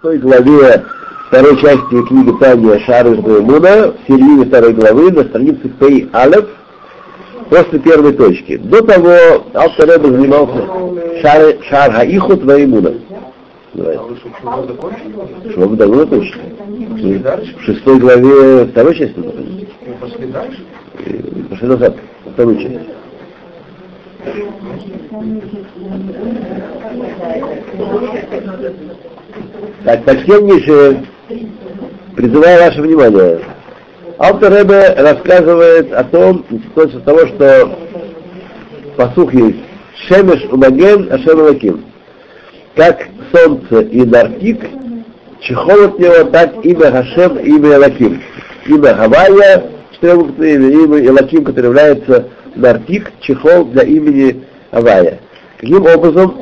шестой главе второй части книги Таня Шары Муна, в середине второй главы, на странице Пей Алеф, после первой точки. До того Алтареба занимался Шар, шар Хаихут Ваимуна. Что вы давно закончили? В шестой главе второй части находится. Пошли дальше? Пошли назад, вторую часть. Так, почтеннейшие, призываю ваше внимание. Автор Ребе рассказывает о том, с того, что посух есть Шемеш Умаген Ашем Лаким. Как солнце и Нартик, чехол от него, так имя Хашем, имя Лаким. Имя Хавая, четырехбуквенное имя, имя Элаким, который является Нартик, чехол для имени Авая. Каким образом?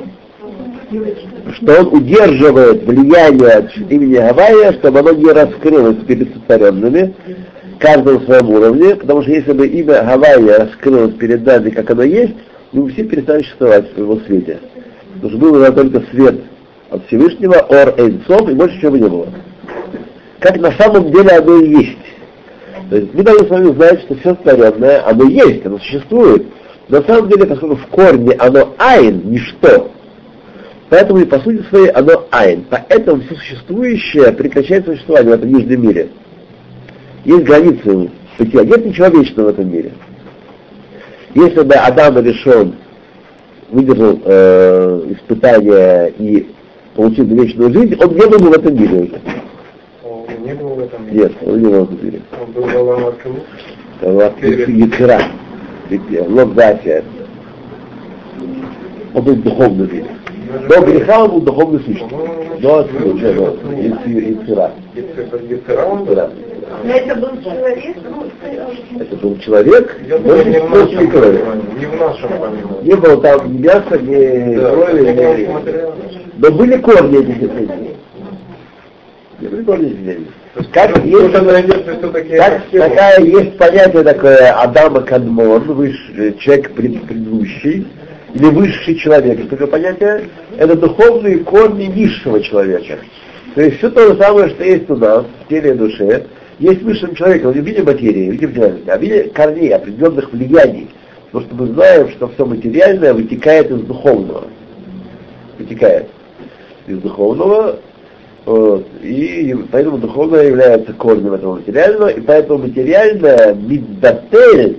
Что он удерживает влияние от имени Гавайя, чтобы оно не раскрылось перед сотворенными, каждом своем уровне, потому что если бы имя Гавайя раскрылось перед нами, как оно есть, мы все перестали существовать в его свете. Потому что был только свет от Всевышнего, Ор Эйнсом, и больше ничего бы не было. Как на самом деле оно и есть. То есть мы должны с вами знать, что все творенное, оно есть, оно существует. На самом деле, поскольку в корне оно айн, ничто, поэтому и по сути своей оно айн. Поэтому все существующее прекращает существование в этом нижнем мире. Есть границы бытия, нет ничего вечного в этом мире. Если бы Адам решен выдержал э, испытание и получил вечную жизнь, он не был бы в этом мире уже. Не был в этом мире. Нет, он не был в этом мире. Он был Балам Аркану. Яцера, Лобзатия. Он был в духовном мире. До греха он был духовной сущностью. До отсюда, до Яцера. Но это был человек, Это был человек, Я но думаю, не в крови. Не в нашем понимании. Не было там ни мяса, ни Да, крови, ни... Но были корни этих изменений. Корни изменений. Как есть, как, такая есть понятие такое Адама Кадмон, высший, человек пред- предыдущий, или высший человек. Есть такое понятие? Это духовные корни низшего человека. То есть все то же самое, что есть у нас, в теле и душе, есть в высшем человеке, но не в виде материи, в виде материальности, а в виде корней, определенных влияний. Потому что мы знаем, что все материальное вытекает из духовного. Вытекает из духовного, вот, и поэтому духовное является корнем этого материального, и поэтому материальное миддатель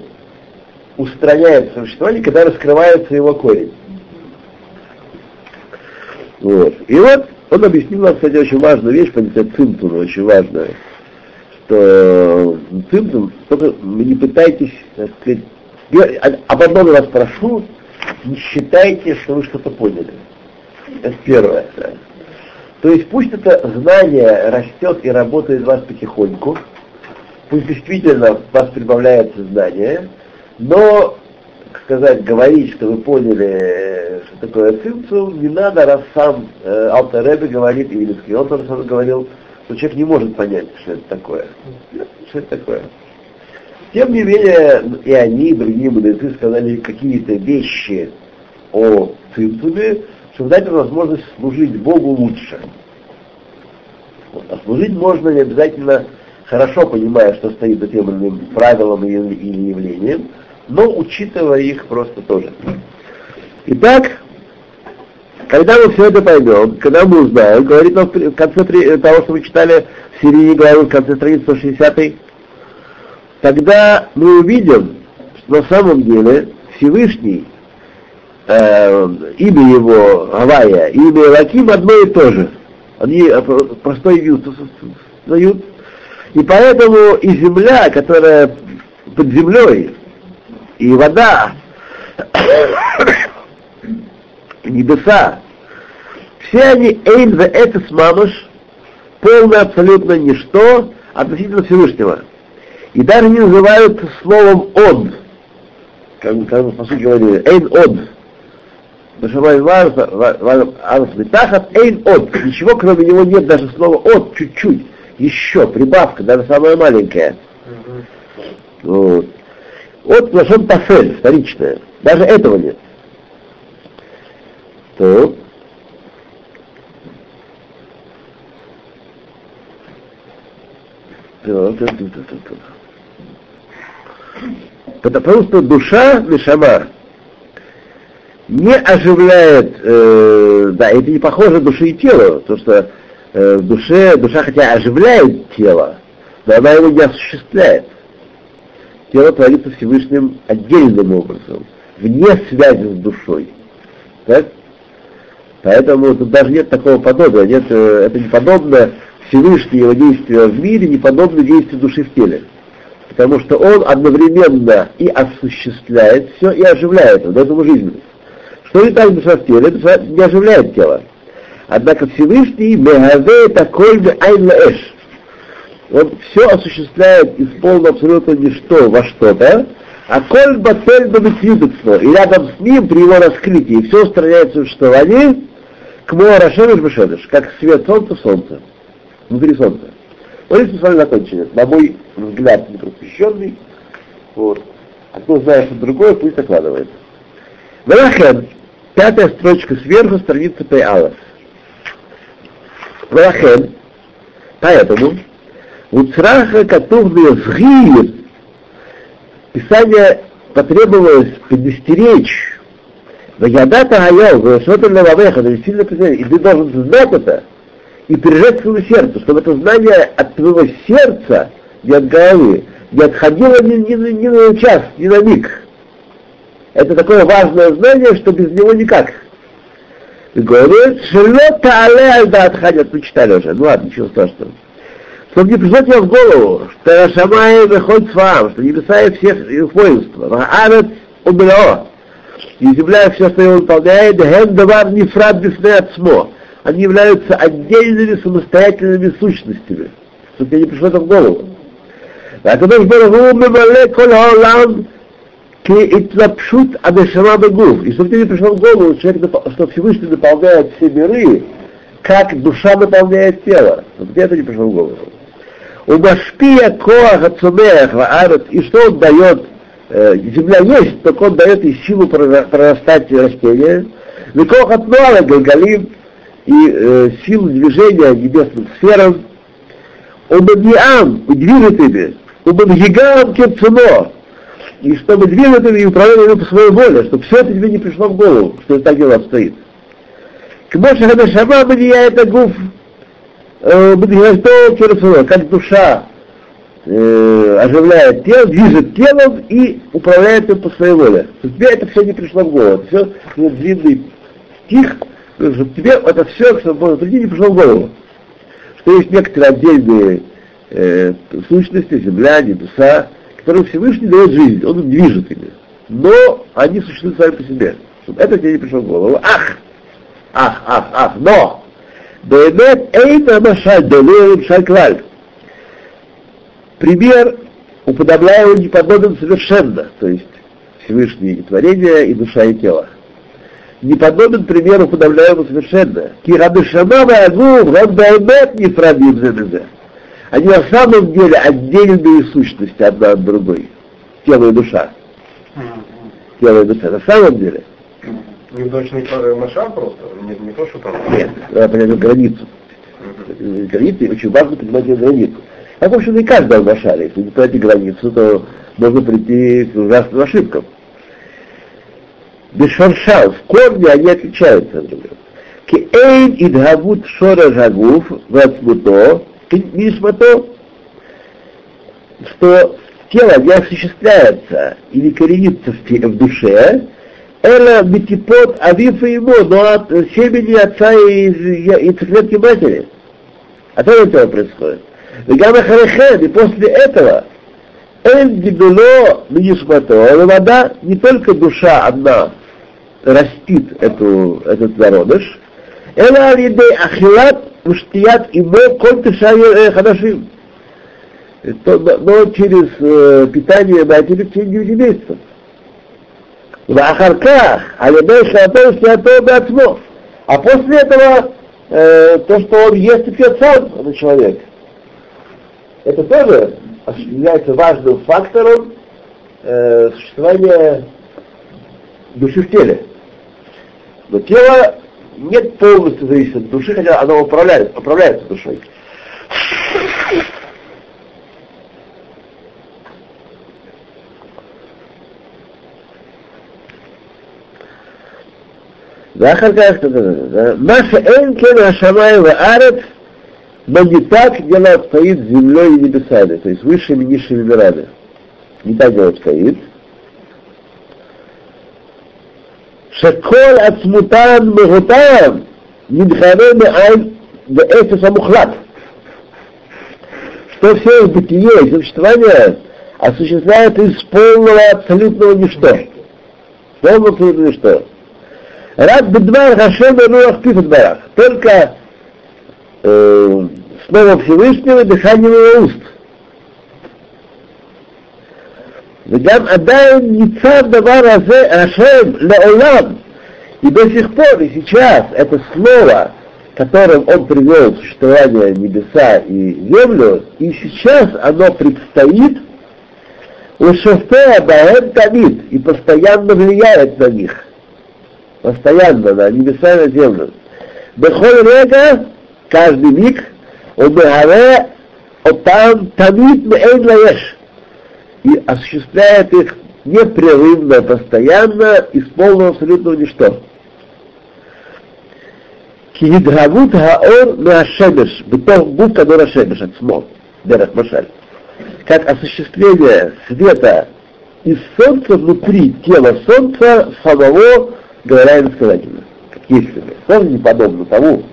устраняет существование, когда раскрывается его корень. Вот. И вот он объяснил нам, кстати, очень важную вещь, понятие цимтума, очень важная, что цимтум, только не пытайтесь, так сказать, об одном вас прошу, не считайте, что вы что-то поняли. Это первое. да. То есть пусть это знание растет и работает в вас потихоньку, пусть действительно в вас прибавляется знание, но, сказать, говорить, что вы поняли, что такое цимцум, не надо, раз сам э, Алтер Ребе говорит, и он тоже сам говорил, что человек не может понять, что это такое. Что это такое. Тем не менее, и они, и другие мудрецы сказали какие-то вещи о цимцуме, чтобы дать возможность служить Богу лучше. Вот. А служить можно не обязательно хорошо понимая, что стоит за тем или иным правилом или, или явлением, но учитывая их просто тоже. Итак, когда мы все это поймем, когда мы узнаем, говорит нам в конце при- того, что мы читали в середине главы, в конце страницы 160 тогда мы увидим, что на самом деле Всевышний, э, имя его Гавайя, и имя Лаким одно и то же. Они э, про- простой вид дают. И поэтому и земля, которая под землей, и вода, и небеса, все они эйн ве этес мамыш, полное абсолютно ничто относительно Всевышнего. И даже не называют словом «он», как, как мы по сути говорили, «эйн од». Тахат эйн од. Ничего кроме него нет, даже слова от, чуть-чуть, еще, прибавка, даже самая маленькая. Вот. От лошон тафель, вторичная. Даже этого нет. То. Потому что душа, нишама, не оживляет, э, да, это не похоже души и тело, потому что э, в душе, душа хотя оживляет тело, но она его не осуществляет. Тело творится Всевышним отдельным образом, вне связи с душой. Так? Поэтому тут даже нет такого подобия, нет, э, это не подобно Всевышнее его действия в мире, не подобно действию души в теле. Потому что он одновременно и осуществляет все, и оживляет дает ему жизненность. Что не так душа в теле, душа не оживляет тело. Однако Всевышний мегаве такой айн эш. Он все осуществляет из полного абсолютно ничто во что-то, а коль батель бамитвидутство, и рядом с ним при его раскрытии все устраняет существование, к Моарашемеш Бешедеш, как свет солнца в солнце, внутри солнца. Вот здесь мы с вами закончили. На мой взгляд, непросвещенный. Вот. А кто знает что другое, пусть закладывает. Велахен, пятая строчка сверху, страница Пейалов. Велахен, поэтому, Уцраха Катув Згир, Писание потребовалось предостеречь Ваядата Гаял, Ваешота Лававеха, то есть сильно и ты должен знать это, и пережать своему сердцу, чтобы это знание от твоего сердца, не от головы, не отходило ни, ни, ни на час, ни на миг. Это такое важное знание, что без него никак. Говорит, шело але альда отходят, мы читали уже, ну ладно, ничего страшного. Чтобы не пришло тебе в голову, что Рашамай выходит с вам, что небеса и всех их воинства, Ахарат умрё, и земля все, что его выполняет, ген давар нефрат отсмо. они являются отдельными самостоятельными сущностями, чтобы тебе не пришло это в голову. А когда же было, вы умывали коль к Итнапшут Адешама Бегув. И чтобы тебе пришел в голову, человек, что Всевышний наполняет все миры, как душа наполняет тело. Чтобы тебе это не пришло в голову. У Машпия Коаха Цумеха и что он дает, э, земля есть, только он дает и силу прорастать растения. Викоха Тнуала Галгалим, и э, силу движения небесным сферам. Он движет ими. Он гигам Кепцумо и чтобы двигать ими и управлять ими по своей воле, чтобы все это тебе не пришло в голову, что это так дело обстоит. К Моше Хадашама это гуф Бадгигашто как душа э, оживляет тело, движет телом и управляет им по своей воле. Тебе это все не пришло в голову, это все ну, длинный стих, чтобы тебе это все, чтобы другие не пришло в голову. Что есть некоторые отдельные э, сущности, земля, небеса, которые Всевышний дает жизнь, он движет ими. Но они существуют сами по себе. Чтобы это тебе не пришло в голову. Ах! Ах, ах, ах, но! Беемет эйна машаль делеем шальклаль. Пример уподобляемый не подобен совершенно, то есть Всевышний и творение, и душа, и тело не подобен примеру подавляемому совершенно. Кирадышама агу, он баймет не фрабим за Они на самом деле отдельные сущности одна от другой. Тело и душа. Тело и душа. На самом деле. Неудачный машал просто? Не, не то, что там? Нет, надо понять границу. Границы, очень важно понимать границу. А в общем, и каждого машали. Если не понять границу, то можно прийти к ужасным ошибкам. Бешаршал, в корне они отличаются друг друга. Кеэйн идгавут шора жагуф вацмуто, нишмато, что тело не осуществляется или коренится в душе, это битипот авифа ему, но от семени отца и, и цветки матери. А то этого происходит. Вегама харехен, и после этого Эн гибело нишмато, вода не только душа одна растит эту, этот зародыш, это алидей ахилат Пуштият и Б. Кольтышай Хадашим. Но через э, питание матери в течение 9 месяцев. я алибей шатон шатон бацмов. А после этого э, то, что он ест и пьет сам, этот человек, это тоже является важным фактором э, существования души в теле. Но тело нет полностью зависит от души, хотя она управляет, управляется душой. ואחר כך, מה שאין כן не так дело обстоит с землей и небесами, то есть высшими и низшими мирами. Не так дело обстоит. שכל עצמותן מהותן נדחנה מעין באפס המוחלט. Что все их бытие и существование осуществляет из полного абсолютного ничто. Полного абсолютного ничто. Рад бедвар Хашем Руах Пифатбарах. Только э, Слово Всевышнего дыхание его уст. וגם עדיין ניצב דבר הזה השם לעולם. И до сих пор, и сейчас, это слово, которым он привел существование небеса и землю, и сейчас оно предстоит Ушофея Баэм Тамид и постоянно влияет на них. Постоянно на небеса и на землю. Бехоль рега, каждый миг, он отам тамид меэйн лаеш и осуществляет их непрерывно, постоянно, из полного абсолютного ничто. Кигидгавут хаор меашемеш, битох гуф кадор ашемеш, отсмо, дерах машаль. Как осуществление света из солнца внутри тела солнца самого, говоря иносказательно. Как бы. Солнце не подобно тому.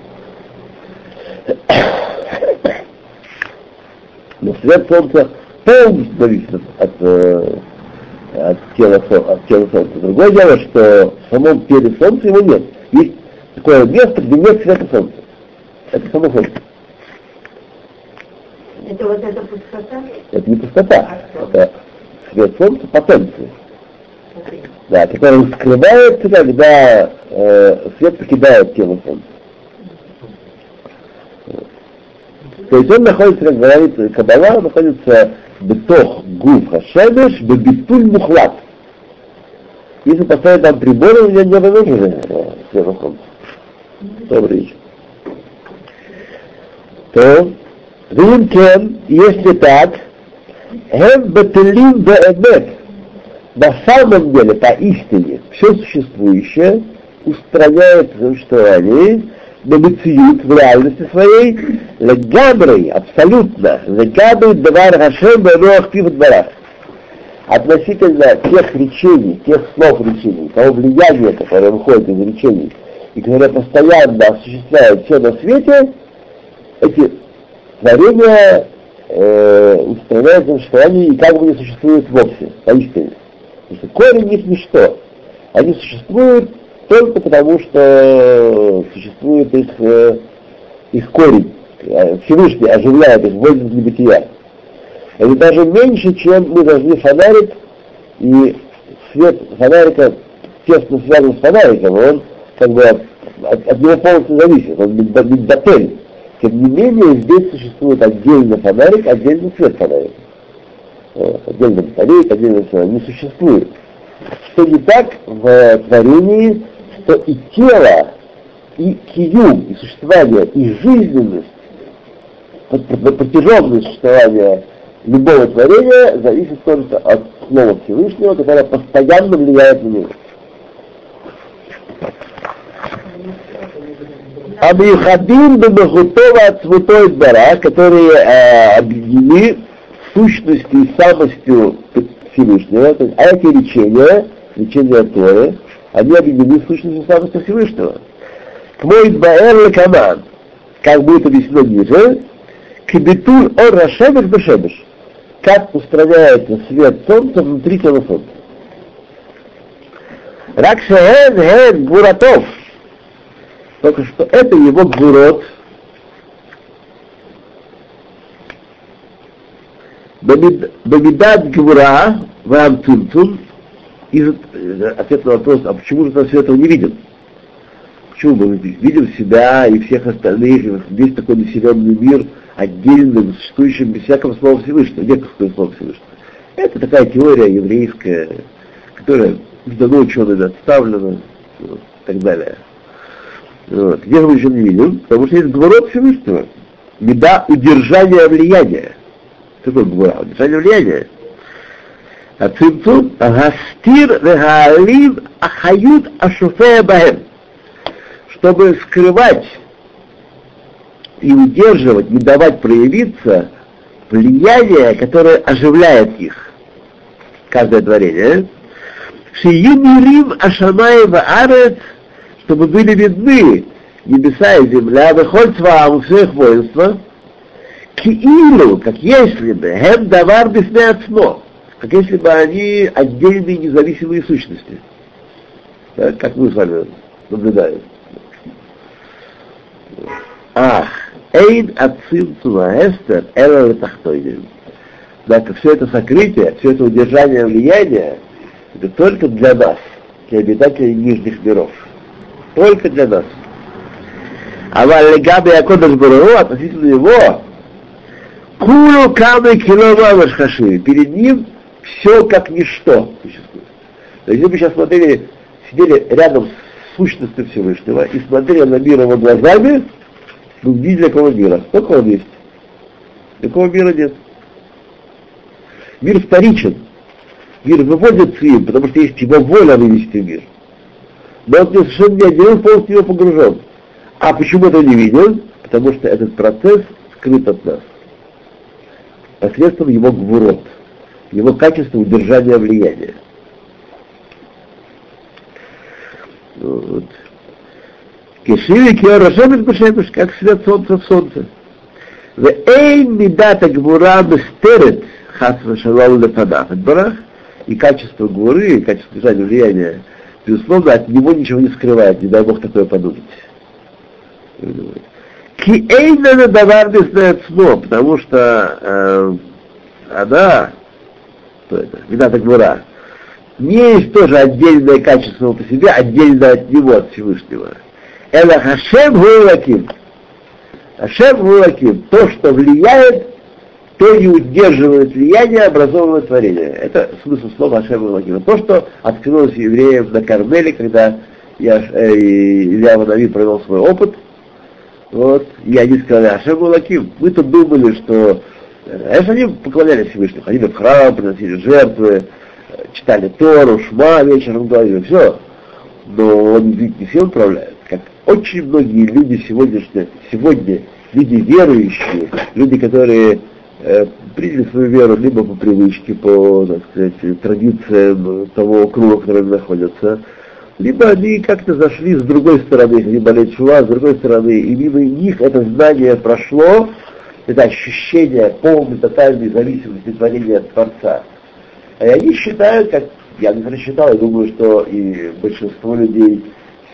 Но свет солнца полностью зависит от, э, от, тела, от тела Солнца. Другое дело, что в самом теле Солнца его нет. Есть такое место, где нет света Солнца. Это само Солнце. Это вот эта пустота? Это не пустота, это свет Солнца потенции. Да, который скрывается, когда э, свет покидает тело Солнца. То есть он находится, как говорит Кабала, находится бетох гуф хашемеш бебитуль мухлат. Если поставить там приборы, меня не света солнца. Добрый вечер. То, Вим кен, если так, хем бетелим беэмет, на самом деле, поистине, все существующее устраняет существование, Бемициют в реальности своей, легаброй, абсолютно, легаброй давар хашем бэрох пив дворах. Относительно тех речений, тех слов речений, того влияния, которое выходит из речений, и которое постоянно осуществляет все на свете, эти творения э, устраняются в состоянии и как бы не существуют вовсе, поистине. Потому что корень их ничто. Они существуют только потому, что существует их, э, их корень. Всевышний оживляет их, вводит в небытия. Это даже меньше, чем мы должны фонарик, и свет фонарика тесно связан с фонариком, он как бы от, от, него полностью зависит, он мидбатель. Тем не менее, здесь существует отдельно фонарик, отдельно свет фонарика. Отдельно батарейка, отдельно не существует. Что не так в творении что и тело, и киюм, и существование, и жизненность, протяженность существования любого творения зависит только от Слова Всевышнего, которое постоянно влияет на него. Амихадим Бемахутова Святой Двора, которые э, объединены сущностью и самостью Всевышнего, то есть, а эти речения, речения Торы, они объединены в сущности самости Всевышнего. К мой Баэр Каман, как будет объяснено ниже, Кибитуль Ор Рашемеш Бешемеш, как устраняется свет солнца внутри тела солнца. Ракшехен Хен Гуратов, только что это его гурот, Бамидат Гвура, Вам Цумцум, и ответ на вопрос, а почему же мы все этого не видим? Почему мы видим себя и всех остальных, и весь такой населенный мир отдельным, существующим без всякого слова Всевышнего? Какое слово Всевышнего? Это такая теория еврейская, которая давно учеными отставлена, вот, и так далее. Вот. Где мы еще не видим? Потому что есть гворот Всевышнего. Меда удержания влияния. Что такое гвора? Удержание влияния. הצמצום, הסתיר והעליב החיות השופע בהם. чтобы скрывать и удерживать, не давать проявиться влияние, которое оживляет их. Каждое творение. Шиюмирим Ашамаева Арет, чтобы были видны небеса и земля, выходит вам все их воинства, киилу, как если бы, хем давар бисмеацмо, как если бы они отдельные независимые сущности. Да, как мы с вами наблюдаем. Ах, эйн ацим эстер эла тахтойним. Однако все это сокрытие, все это удержание влияния, это только для нас, для обитателей нижних миров. Только для нас. А Валегаби Акодаш Бару, относительно его, Кулу камы килова вашхаши. Перед ним все как ничто существует. То есть, если бы сейчас смотрели, сидели рядом с сущностью Всевышнего и смотрели на мир его глазами, вы видели какого мира. Сколько он есть? Такого мира нет. Мир вторичен. Мир выводится им, потому что есть его воля вывести мир. Но он совершенно не отделен, полностью его погружен. А почему это не виден? Потому что этот процесс скрыт от нас. Посредством его гвурот, его качества удержания влияния. Вот. Кишиви киорашем бешемеш, как свет солнца в солнце. В эйн мидата гвура бестерет хас вашалал лепадах. Барах и качество гуры, и качество держания влияния, безусловно, от него ничего не скрывает, не дай Бог такое подумать. Ки эйна давар беснецмо, потому что э, она, что это, Видата Гвура, не есть тоже отдельное качество по себе, отдельно от него, от Всевышнего. Это Хашем Гуэлаким. Хашем Гуэлаким, то, что влияет, то и удерживает влияние образованного творения. Это смысл слова Хашем Гуэлаким. То, что открылось евреям на Кармеле, когда я, э, Илья Ванави провел свой опыт, вот, и они сказали, Ашем Гуэлаким, мы-то думали, что Конечно, они поклонялись Всевышнему, ходили в храм, приносили жертвы, читали Тору, Шма вечером говорили, все. Но он ведь не все управляет. Как очень многие люди сегодняшние, сегодня люди верующие, люди, которые э, приняли свою веру либо по привычке, по, так сказать, традициям того круга, в котором находятся, либо они как-то зашли с другой стороны, либо чува, с другой стороны, и мимо них это знание прошло, это ощущение полной, тотальной зависимости творения от Творца. И они считают, как я не прочитал, я думаю, что и большинство людей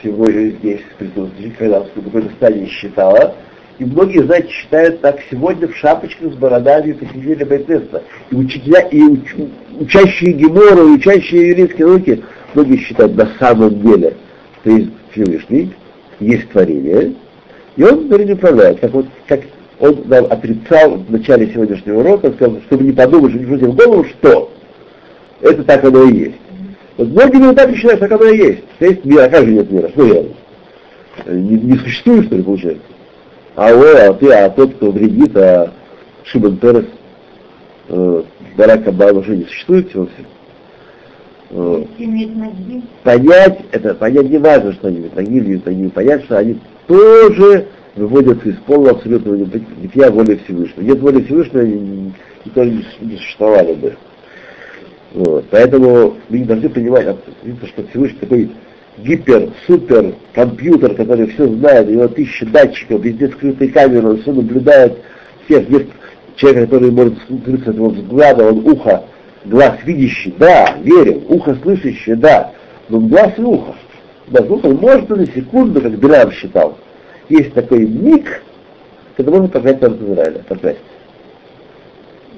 сегодня здесь присутствующих, когда в какой-то стадии считала, и многие, знаете, считают так сегодня в шапочках с бородами посетители Байтеста. И учителя, и уч, учащие Гемору, и учащие еврейские науки, многие считают на самом деле, что есть Всевышний, есть творение, и он не управляет, как вот как он нам отрицал в начале сегодняшнего урока, сказал, чтобы не подумать, что не в голову, что это так оно и есть. Вот многие люди так считают, так оно и есть. Есть мир, а как же нет мира? Что я? Не, не существует, что ли, получается? А ой, а ты, а тот, кто вредит, а Шимон Перес, э, Барак Обама уже не существует всего всего. Э, понять, это понять не важно, что они ноги или ноги, понять, что они тоже выводятся из полного абсолютного небытия воли Всевышнего. Нет воли Всевышнего, никто не, не существовали бы. Вот. Поэтому мы не должны понимать, что Всевышний такой гипер, супер компьютер, который все знает, у него тысячи датчиков, везде скрытые камеры, он все наблюдает всех. Есть человек, который может скрыться от его взгляда, он ухо, глаз видящий, да, верим, ухо слышащее, да, но глаз и ухо. Да, слушай, может на секунду, как Билам считал, есть такой миг, когда можно проклять народ Израиля, проклять.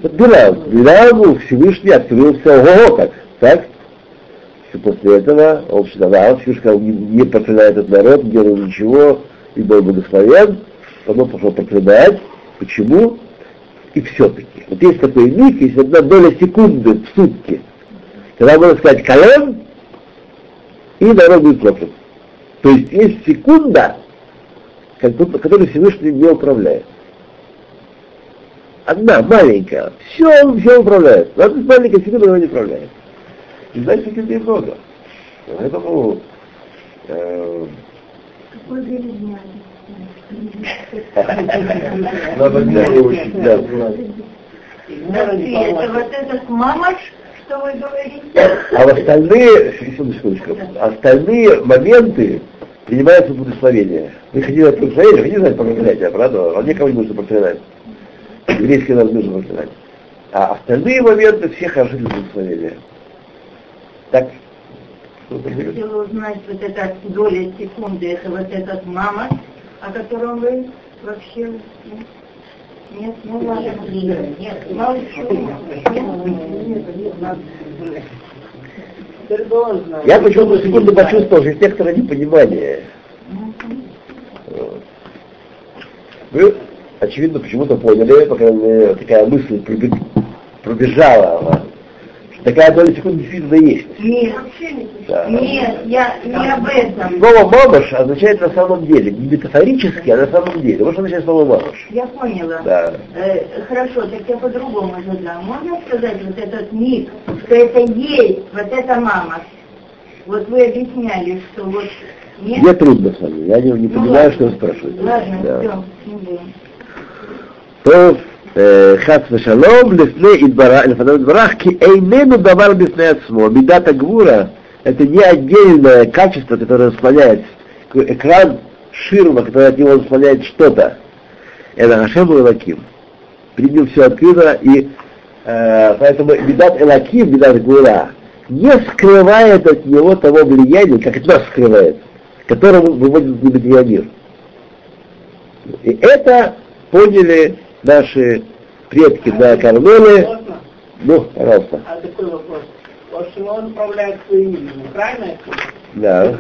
Вот Билам, Биламу Всевышний открылся, ого, как, так? И после этого он да, Всевышний сказал, не, не проклинает этот народ, не делал ничего, и был благословен, потом пошел проклинать. Почему? И все-таки. Вот есть такой миг, есть одна доля секунды в сутки, когда можно сказать колен, и народ будет проклят. То есть есть секунда, который Всевышний не управляет. Одна, маленькая, все, он все управляет. Но одна маленькая секунда его не управляет. И значит, людей много. Поэтому э, Надо не учить. Да. Это вот этот мамаш, что вы говорите? А в остальные, секундочку, остальные моменты принимаются благословения. Вы хотите знать благословение, хотите знать проклятие, правда? Он никого не нужно проклинать. Еврейский народ нужно проклинать. А остальные моменты все хороши для благословения. Так? Я хотела узнать вот эта доля секунды, это вот этот мамаш, о котором вы вообще... ну, Нет, ну ладно. Нет, мало чего. Нет. Я почему-то секунду почувствовал, что непонимание. Вот. Вы, очевидно, почему-то поняли, по крайней мере, такая мысль пробежала такая доля секунды действительно есть. Нет, да. нет, я не об этом. Слово «мамаш» означает на самом деле, не метафорически, а на самом деле. Вот что означает слово «мамаш». Я поняла. Да. Э, хорошо, так я по-другому задам. Можно сказать вот этот миг, что это есть, вот это мама. Вот вы объясняли, что вот... Нет? Мне трудно с вами, я не, не ну, понимаю, ладно. что вы спрашиваете. Ладно, да. все, не будем. То חס ושלום, לפני יתברך, לפניו יתברך, כי איננו דבר בפני עצמו, מידת הגבורה, это не отдельное качество, которое склоняет, такой экран ширма, который от него склоняет что-то. Это Хашем Элаким. Перед ним все открыто, и э, поэтому Медат Элаким, Медат Гура, не скрывает от него того влияния, как это нас скрывает, которому выводит в небытие мир. И это поняли наши предки Кармеле. Можно? Ну, пожалуйста. А такой вопрос. Вот Шимон управляет своим именем, правильно? Да,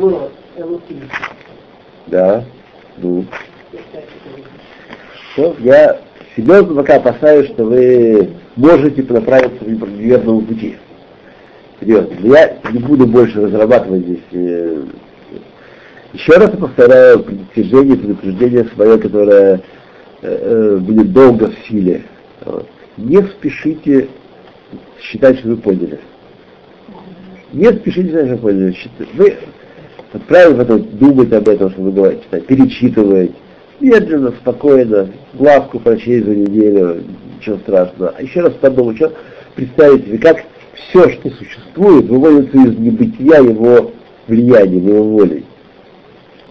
да. Ну. Что, я серьезно пока опасаюсь, что вы можете направиться по неверному пути. Серьезно. Но Я не буду больше разрабатывать здесь. э, Еще раз повторяю предостережение, предупреждение свое, которое будет долго в силе. Не спешите считать, что вы поняли. Не спешите считать, что вы поняли. Вы отправив это, думать об этом, что вы говорите, читать, перечитывать, медленно, спокойно, главку прочесть за неделю, ничего страшного. А еще раз подумать, что представить себе, как все, что существует, выводится из небытия его влиянием, его волей.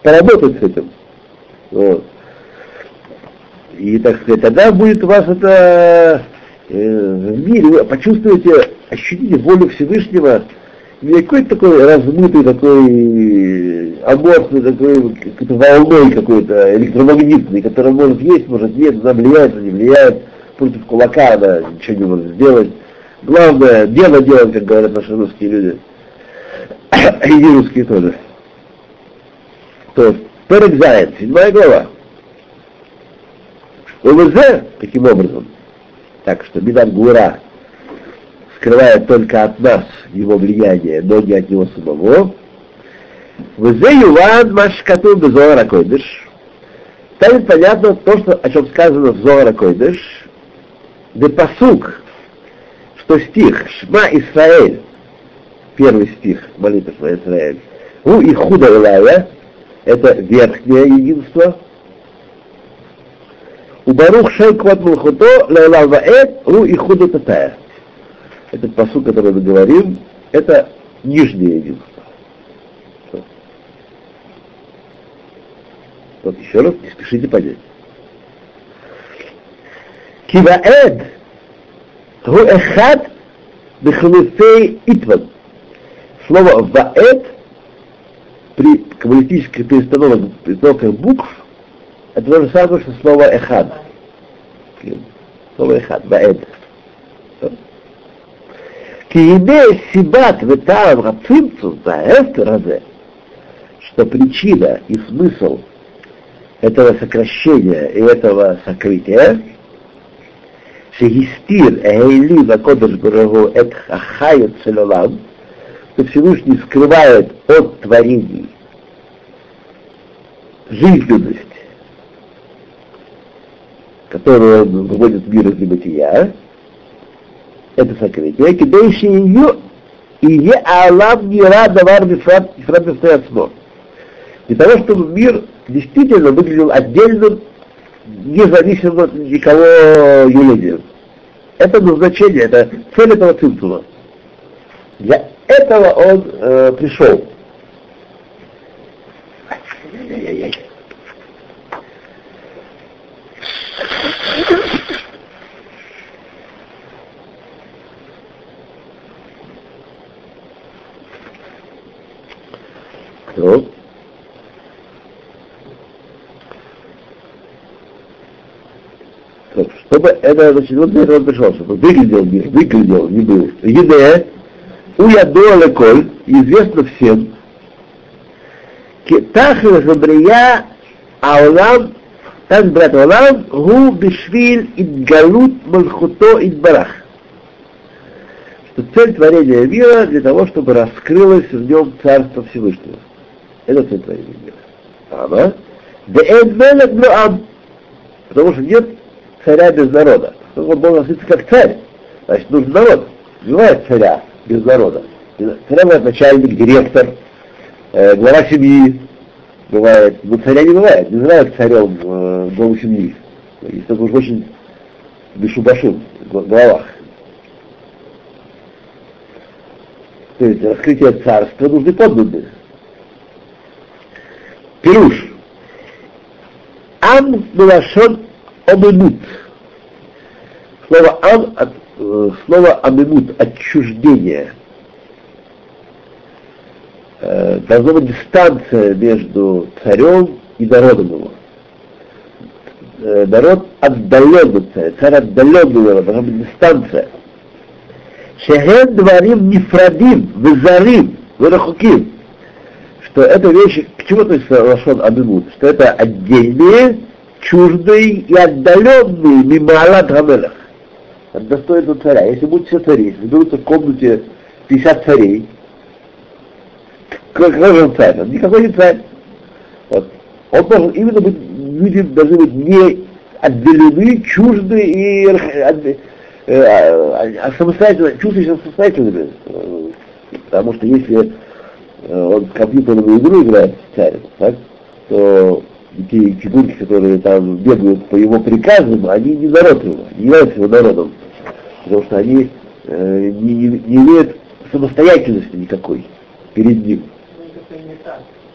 Поработать с этим. Вот. И, так сказать, тогда будет у вас это э, в мире, вы почувствуете, ощутите волю Всевышнего, не какой-то такой размытый, такой э, аморфный, такой какой-то волной какой-то электромагнитный, который может есть, может нет, она влияет, не влияет, против кулака она ничего не может сделать. Главное, дело делать, как говорят наши русские люди. И русские тоже. То, Перек Зайн, седьмая глава. ОВЗ, таким образом, так что Гура скрывает только от нас его влияние, но не от него самого. ВЗ Юван Машкату Безоара Койдыш. Станет понятно то, что, о чем сказано в Зоара Койдыш. Посук, что стих Шма Исраэль, первый стих молитвы Шма Исраэль, У и Худа Илая, это верхнее единство, у Барух Шей Квот Мулхуто Леолам Ваэт Ру и Худа Татая. Этот посуд, который мы говорим, это нижнее единство. Вот еще раз, не спешите понять. Киваэд Гу Эхад Бехлуфей Итван. Слово Ваэд при каббалистических перестановках, перестановках букв это то же самое, что слово Эхад. Слово Эхад, Ваэд. כי הנה סיבת וטעם הצמצום וההפטר הזה, что причина и смысл этого сокращения и этого сокрытия, שהסתיר העליב הקודש ברוך הוא את החיות של עולם, что Всевышний скрывает от творений жизненность, которое выводит мир из небытия, это сокрытие, кидейши ее и е алав не рада вар мифрат мифрат Для того, чтобы мир действительно выглядел отдельным, независимо от никого явления. Это назначение, это цель этого цинтума. Для этого он э, пришел. Ай-яй-яй. Так, чтобы это, значит, вот он пришел, чтобы выглядел мир, выглядел, не был. Еде, у ядо коль, известно всем, тахлес брия аулам, так брат аулам, гу бишвиль идгалут мальхуто идбарах. Что цель творения мира для того, чтобы раскрылось в нем Царство Всевышнего. Это цель творения мира. Ага. Да эдмелек ам. Потому что нет царя без народа. Он должен относиться как царь. Значит, нужен народ. Не бывает царя без народа. Царя бывает начальник, директор, э, глава семьи. Бывает. Но царя не бывает. Не называют царем э, главу семьи. Если только уж очень бешубашим в головах. То есть раскрытие царства нужны подданные. Пируш. Ам Милашон Омемут. Слово ам от э, слово амимут отчуждение. Э, должна быть дистанция между царем и народом его. Э, народ отдаленный царь, царь отдаленный народ, должна быть дистанция. Шехен дворим нефрадим, вызарим, вырахуким. Что это вещи, к чему относится Лашон Амимут? Что это отдельные, чуждые и отдаленные мималат Гамелах. От достоинства царя. Если будут все цари, если берутся в комнате 50 царей, какой же он царь? Он никакой не царь. Вот. Он должен именно быть, люди должны быть не отделены, чужды и э, э, самостоятельно, чувствуют самостоятельными. Потому что если он в компьютерную игру играет царь, так, то те фигурки, которые там бегают по его приказам, они не народ его, не являются его народом. Потому что они э, не, не, не имеют самостоятельности никакой перед ним.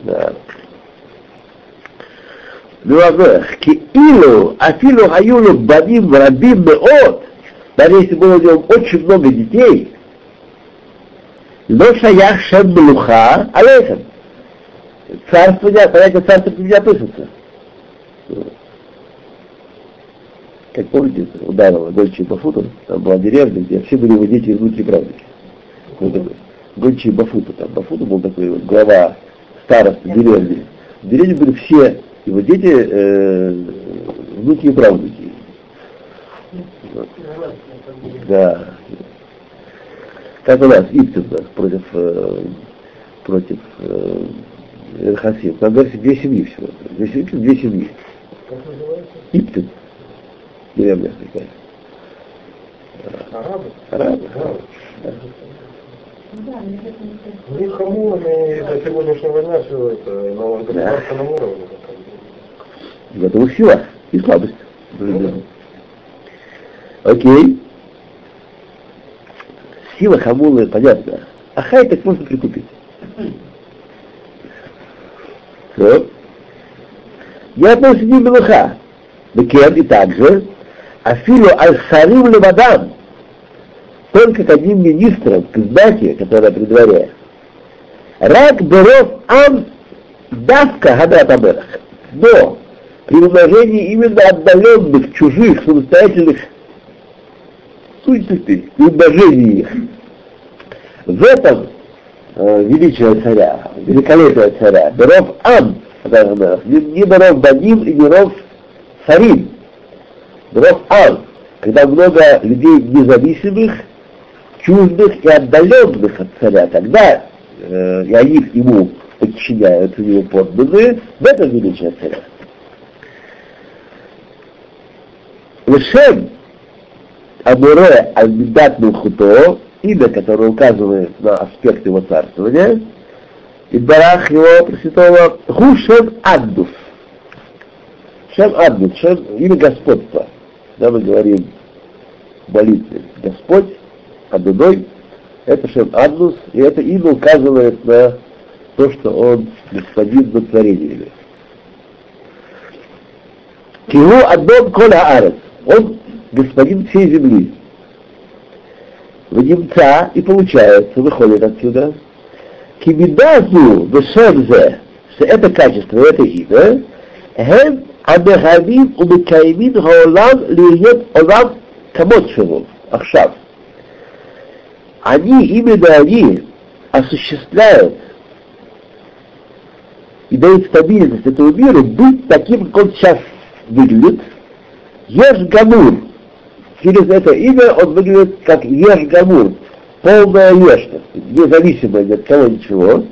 Да. Ну, а Киилу, Афилу Хаюлу Баним Рабим Меот, даже если было у него очень много детей, но шаях шем млуха алейхем. Царство, понятие царства не относится. Как помните, ударила Гольчи Бафута, там была деревня, где все были его дети и внуки правнуки. Гольчи Бафута, там Бафута был такой вот глава староста деревни. В деревне были все его дети, э, внуки и правнуки. Да. Как у нас, Ипсин против, э, против э, Хасим. Там говорится две семьи всего. Две семьи, две семьи. Иптин. Деревня такая. Арабы? Арабы. У них хамурами до сегодняшнего дня все это на государственном уровне. Их сила и слабость. Окей. Сила хамулы понятно. А хай так можно прикупить. Все. Я отношусь не мелуха. Бекем и также Афилу аль-Сарим левадам, только к одним министрам, к знаке, которая при дворе. Рак беров ам давка гадат. Но при умножении именно отдаленных, чужих, самостоятельных сущностей, при умножении их, в этом э, величие царя, великолепие царя, беров ам, не, не беров баним и беров сарим, Дров Ан, когда много людей независимых, чуждых и отдаленных от царя, тогда э, и они ему подчиняются, его подданные, в этом величие царя. Лешем Амуре Альмидат Мухуто, имя, которое указывает на аспект его царствования, и барах его Пресвятого Хушем Аддус. Шем Аднус, Шем имя господства. Когда мы говорим в молитве Господь, Адуной, это Шем Аднус, и это имя указывает на то, что он господин над творениями. Киву Адон Коля Арес, он господин всей земли. В немца и получается, выходит отсюда, кибидазу бешемзе, что это качество, это имя, הם המהווים ומקיימים העולם להיות עולם כמות שלו, עכשיו. Они, именно они, осуществляют и дают стабильность этому миру быть таким, как он сейчас выглядит. Еш Гамур. Через это имя он выглядит как Еш Гамур. Полная ешность, независимая ни от кого ничего.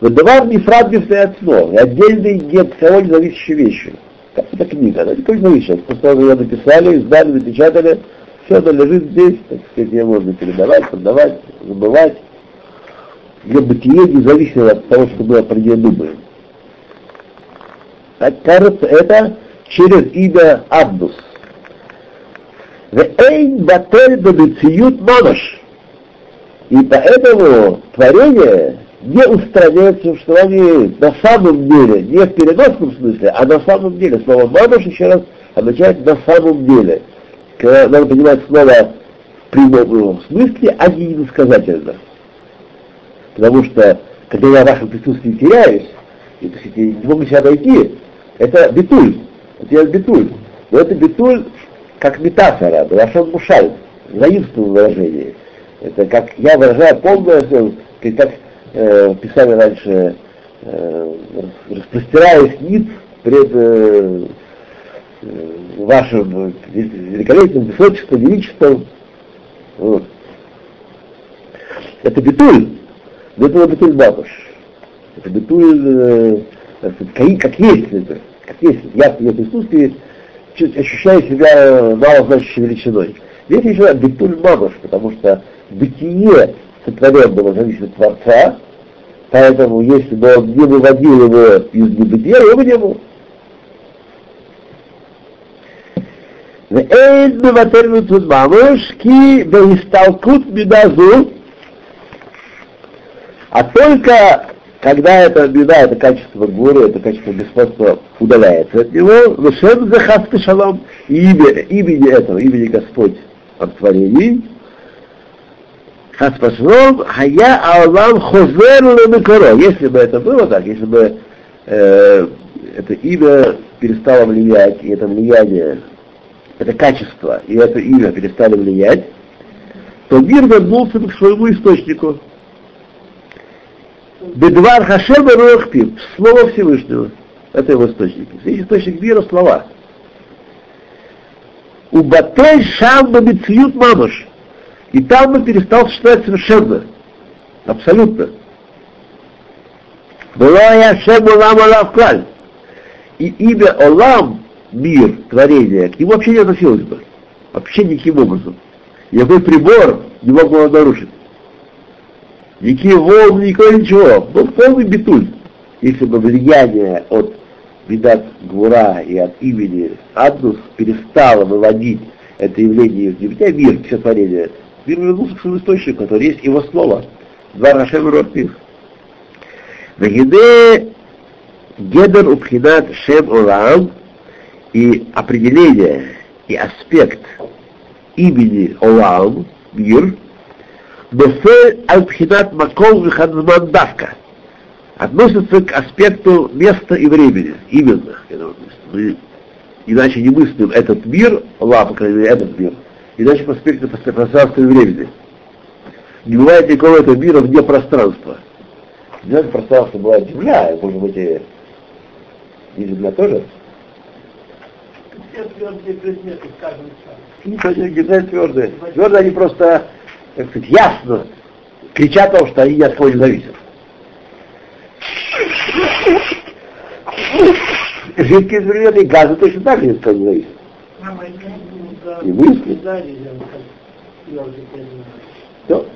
Выдавал Мифрад Бифтеоцно, и отдельные ни от кого не зависящие вещи. Как это книга, она никого не зависит. Просто ее написали, издали, напечатали, все это лежит здесь, так сказать, ее можно передавать, продавать, забывать. Ее бытие не зависит от того, что мы про нее думаем. Так кажется, это через имя Абдус. Вейн батель бабициют мамаш. И поэтому творение не устраняется, что они на самом деле, не в переносном смысле, а на самом деле. Слово мамаш еще раз означает на самом деле. Когда надо понимать слово в прямом смысле, а не иносказательно. Потому что, когда я в вашем присутствии теряюсь, и, так сказать, не могу себя найти, это битуль. Это я битуль. Но это битуль как метафора, Лашон Мушаль, заимствованное выражение. Это как я выражаю полное, как э, писали раньше, э, распростираясь ниц пред э, вашим великолепием, высочеством, величеством. Вот. Это битуль, но это битуль бабуш. Это битуль, э, как есть это, как есть. Я в ее присутствии ощущаю себя малозначащей величиной. Здесь еще битуль мамаш, потому что бытие сотворенного зависит от Творца, поэтому если бы он не выводил его из небытия, его бы не было. ואין מבטל מצוות ממש, כי בהסתלקות מידה זו, а только когда эта беда, это качество горя, это качество господства удаляется от него, Вешем захас шалом, имя, имени этого, имени Господь от творений, хас шалом, хая аулам хозер lemekoro. Если бы это было так, если бы э, это имя перестало влиять, и это влияние, это качество, и это имя перестали влиять, то мир вернулся бы к своему источнику, Бедвар Хашем Руахпим, слово Всевышнего. Это его источник. Весь источник мира слова. У Батель Шам Бабицьют Мамаш. И там бы перестал существовать совершенно. Абсолютно. Была я Шем Улам. И имя Олам, мир, творение, к нему вообще не относилось бы. Вообще никаким образом. Никакой прибор не мог бы его нарушить никакие волны, никакого ничего. Был полный битуль. Если бы влияние от Видат Гвура и от имени Аднус перестало выводить это явление из небытия, мир, все творение, мир вернулся к своему источнику, который есть его слово. Два Рашем Ротпих. Вегиде Гедер Упхинат Шем Олам и определение и аспект имени Олам, мир, Бефе Альпхинат Макол Вихадзман Давка относится к аспекту места и времени, именно. Мы иначе не мыслим этот мир, Аллах, по крайней мере, этот мир, иначе по аспекту пространства и времени. Не бывает никакого этого мира вне пространства. Не знаю, пространство бывает земля, может быть, и, и земля тоже. Все твердые предметы, скажем так. Ничего не твердые. Твердые они просто так сказать, ясно кричат о том, что они ни от кого не зависят. Жидкие предметы и газы точно так же ни от кого не зависят. И мысли. Все.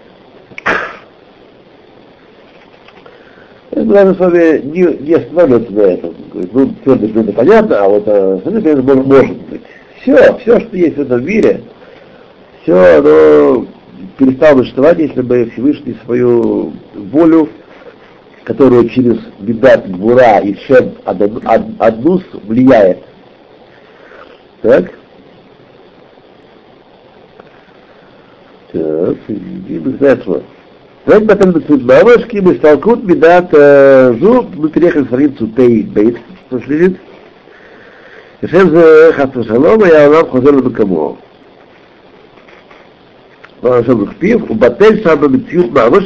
должны с вами не, не останавливаться на этом. Ну, твердость это понятно, а вот э, остальное, может, может быть. Все, все, что есть в этом мире, все оно перестал бы существовать, если бы Всевышний свою волю, которая через Бедат, Бура и Шем Аднус влияет. Так? Так, и без этого. Так потом бабушки бы столкут бедат э, зуб, мы переехали в страницу Тей Бейт, что следит. Шем за Хасашалома, я вам хозер бакамо пораженных пив, у Батель Шаба Митсиют Мамыш,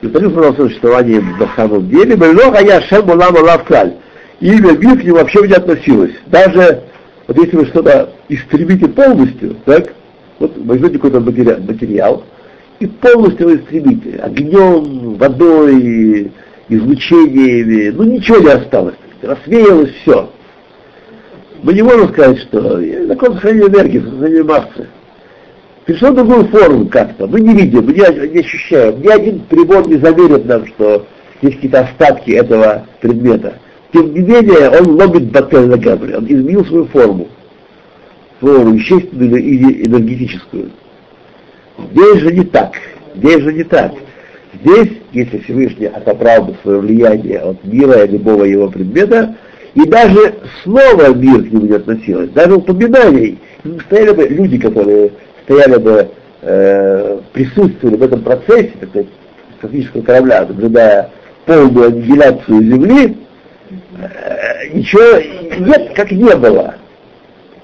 и повторил свое существование на самом деле, Бельнох Ая Шем Улам Улав Каль. И имя мир к вообще не относилось. Даже вот если вы что-то истребите полностью, так, вот возьмете какой-то материал, материал и полностью его истребите, огнем, водой, излучениями, ну ничего не осталось, рассеялось все. Мы не можем сказать, что закон сохранения энергии, сохранения массы. Пришло другую форму как-то. Мы не видим, мы не, не ощущаем. Ни один прибор не заверит нам, что есть какие-то остатки этого предмета. Тем не менее, он ломит батель на габри, он изменил свою форму, форму вещественную и энергетическую. Здесь же не так. Здесь же не так. Здесь, если Всевышний отобрал бы свое влияние от мира и любого его предмета, и даже слово мир к нему не относилось, даже упоминаний, стояли бы люди, которые стояли бы, э, присутствовали в этом процессе, так сказать, космического корабля, наблюдая полную аннигиляцию Земли, э, ничего нет, как не было.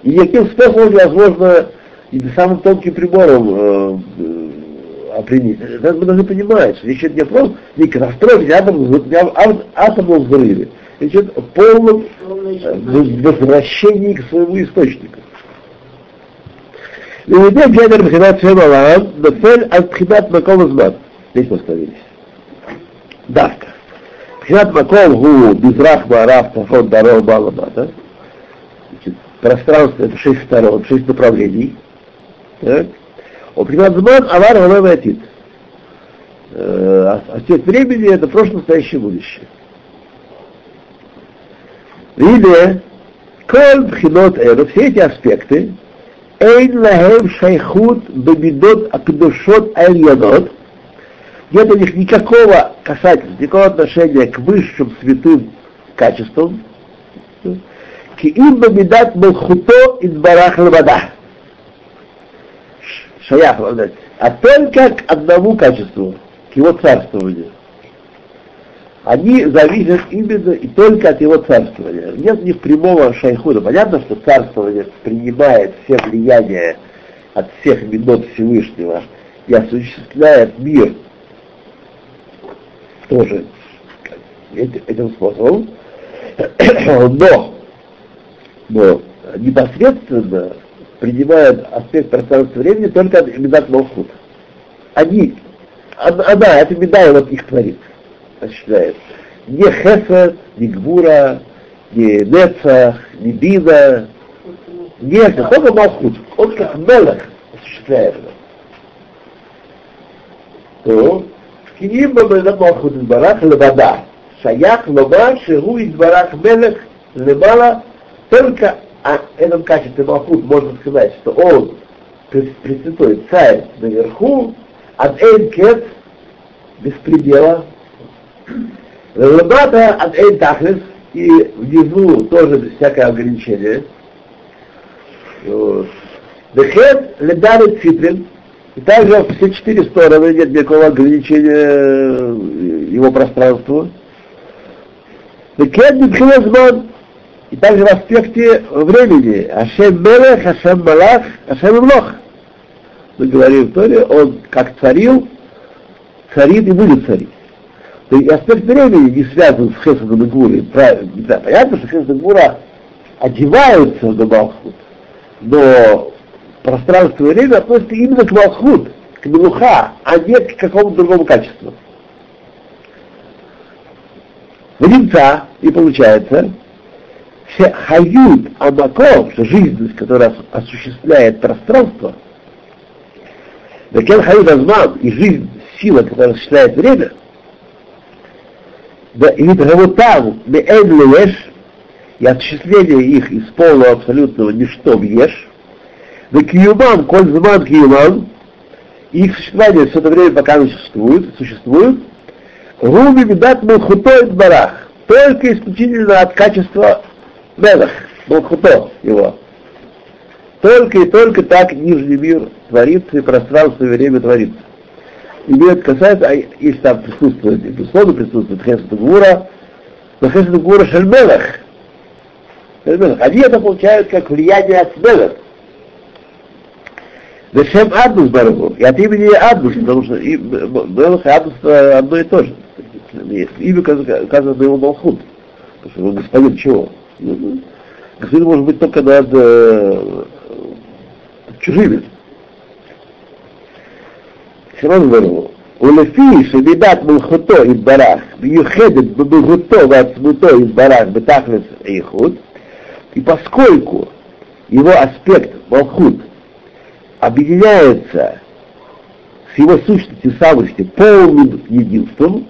И никаким способом невозможно и самым тонким прибором э, э, определить. Мы должны понимать, что речь идет не о том, не катастрофе, не атомном, не атомном взрыве. Речь идет о полном э, возвращении к своему источнику. Лимиде гедер бхидат шем алам, бефель от бхидат маком изман. Здесь мы остановились. Давка. Бхидат маком гу бизрах мараф тафон дарол баламата. Пространство это шесть сторон, шесть направлений. Так. У бхидат зман авар галэм атит. Э, а, отец времени это прошлое, настоящее, будущее. Или Коль, Пхинот, Эра, все эти аспекты, эйн лахем шайхут бебидот акдушот альянот, нет у них никакого касательства, никакого отношения к высшим святым качествам, ки им бебидат малхуто идбарах лабада шаях, а только к одному качеству, к его царствованию. Они зависят именно и только от его царствования. Нет у них прямого шайхуда. Понятно, что царствование принимает все влияния от всех минут Всевышнего и осуществляет мир тоже этим способом. Но, но непосредственно принимают аспект пространства времени только от Медат Малхут. Они, она, эта меда вот их творит, осуществляет. Не Хесед, не Гвура, не Нецах, не Бина, не это, только Малхут. Он как Мелах осуществляет это. То, קיים במלך מלכות יתברך לבדה, שייך לומר שהוא יתברך מלך למעלה, только о этом качестве Малхут можно сказать, что он Пресвятой Царь наверху, от Эйн Кет без предела, Лабата от Эйн Тахлес, и внизу тоже без всякого ограничения. Дехет ледары цитрин, и также все четыре стороны нет никакого ограничения его пространства. Дехет Битхилазман, и также в аспекте времени. Ашем Мелех, Ашем Малах, Ашем Млох. Мы говорим в Торе, он как царил, царит и будет царить. То есть аспект времени не связан с Хесадом и Гурой. Правильно, понятно, что Хесад и Гура одеваются на Малхут, но пространство и время относятся именно к Малхут, к Мелуха, а не к какому-то другому качеству. Вринца, и получается, Хают Амаков, жизненность, которая осуществляет пространство, Векен Хают Азман и жизнь, сила, которая осуществляет время, Да, и там, леш, и осуществление их из полного абсолютного ничто в ешь, да киюман, коль зман киюман, их существование все это время, пока они существуют, существуют, руби видат мулхуто барах, только исключительно от качества мелах, мулхуто его. Только и только так нижний мир творится, и пространство и время творится. И мне касается, а если там присутствует, безусловно присутствует Хесед Гура, но Хесед Гура Шальмелах. Они это получают как влияние от Мелах. Зачем Аднус Барагу? И от имени Аднус, потому что и Мелах и Аднус одно и то же. Имя указано на его Малхут. Потому что он господин чего? Господин может быть только над э, чужими. все равно говорю, ולפי שמידת מלכותו יתברך מיוחדת במלכותו ועצמותו יתברך בתכלס איכות, и поскольку его аспект Малхут объединяется с его сущностью самости полным единством,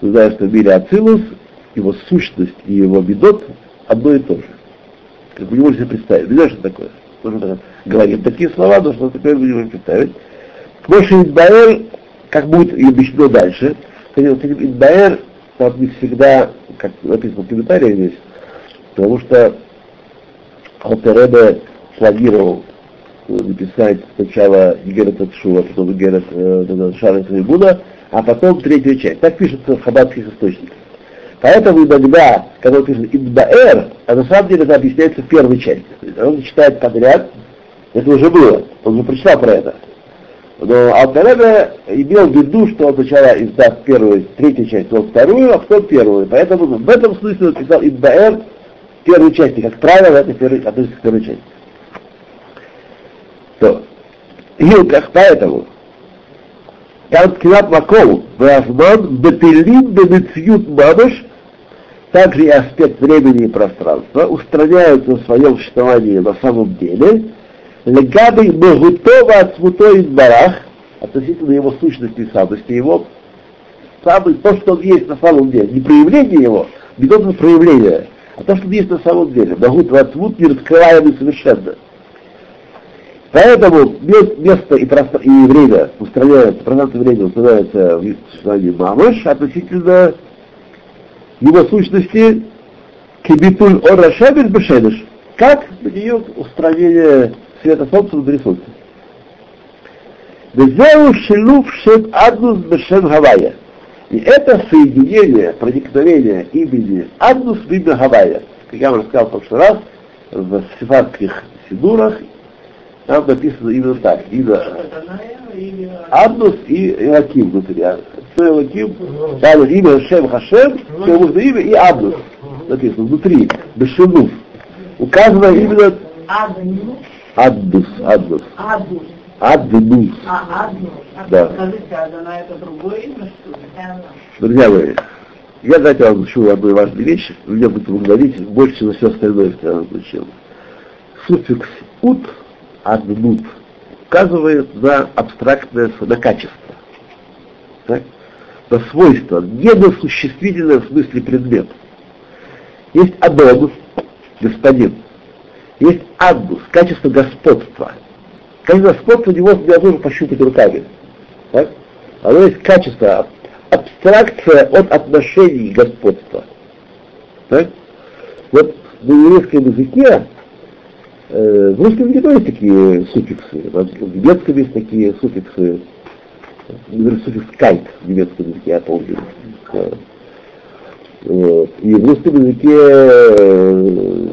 вы знаете, что в мире Ацилус его сущность и его бедот одно и то же. Как вы не можете себе представить. Вы знаете, что такое? Можно говорить такие слова, но что такое вы не можете представить. Моше Идбаэр, как будет и объяснено дальше, Идбаэр там не всегда, как написано в комментариях здесь, потому что Алтеребе планировал написать сначала Герет Шува, потом Герет э, Шара а потом третью часть. Так пишется в хаббатских источниках. Поэтому иногда, когда пишет Идбаэр, а на самом деле это объясняется в первой части. То есть он читает подряд, это уже было, он уже прочитал про это. Но Алтаребе имел в виду, что он сначала издаст первую, третью часть, он вторую, а потом первую. Поэтому в этом смысле он писал Идбаэр первой части, как правило, это первый, относится к первой части. То. Как поэтому, там ткинат макол, вазман, бетелим, бемецьют мамыш, также и аспект времени и пространства устраняются в своем существовании на самом деле, легабы мегутова от смутой барах, относительно его сущности и самости, его самый, то, что он есть на самом деле, не проявление его, не только проявление, а то, что он есть на самом деле. Магут вацмут не раскрываемый совершенно. Поэтому место и, пространство, и время устраняются, пространство и время устраняются в существовании мамыш относительно его сущности кибитуль ора шебель бешедыш, как на нее устранение внутри солнца. Безеу шилув шем аднус бешем Гавайя. И это соединение, проникновение имени Аднус в имя Гавайя. Как я вам рассказал в прошлый раз, в сифатских сидурах там написано именно так. Имя Аднус и Илаким внутри. Что Илаким? Там имя Шем Хашем, все нужно имя и Аднус. Написано внутри. Бешенув. Указано именно Аддус. Аддус. Адус. Аддус. А, Адус. Да. Скажите, Адана это другое имя, что ли? Друзья мои, я дать вам учу одной важной вещи, меня будет благодарить больше, чем все остальное, что я вам учил. Суффикс ут, аднут, указывает на абстрактное, на качество. Так? На свойство, не на существительное в смысле предмет. Есть адон, господин, есть аддус, качество господства. Качество господства невозможно пощупать руками. Так? Оно есть качество, абстракция от отношений господства. Так? Вот на еврейском языке, э, в русском языке есть такие суффиксы, в немецком есть такие суффиксы, например, суффикс кайт в немецком языке, я помню. Вот. И в русском языке э,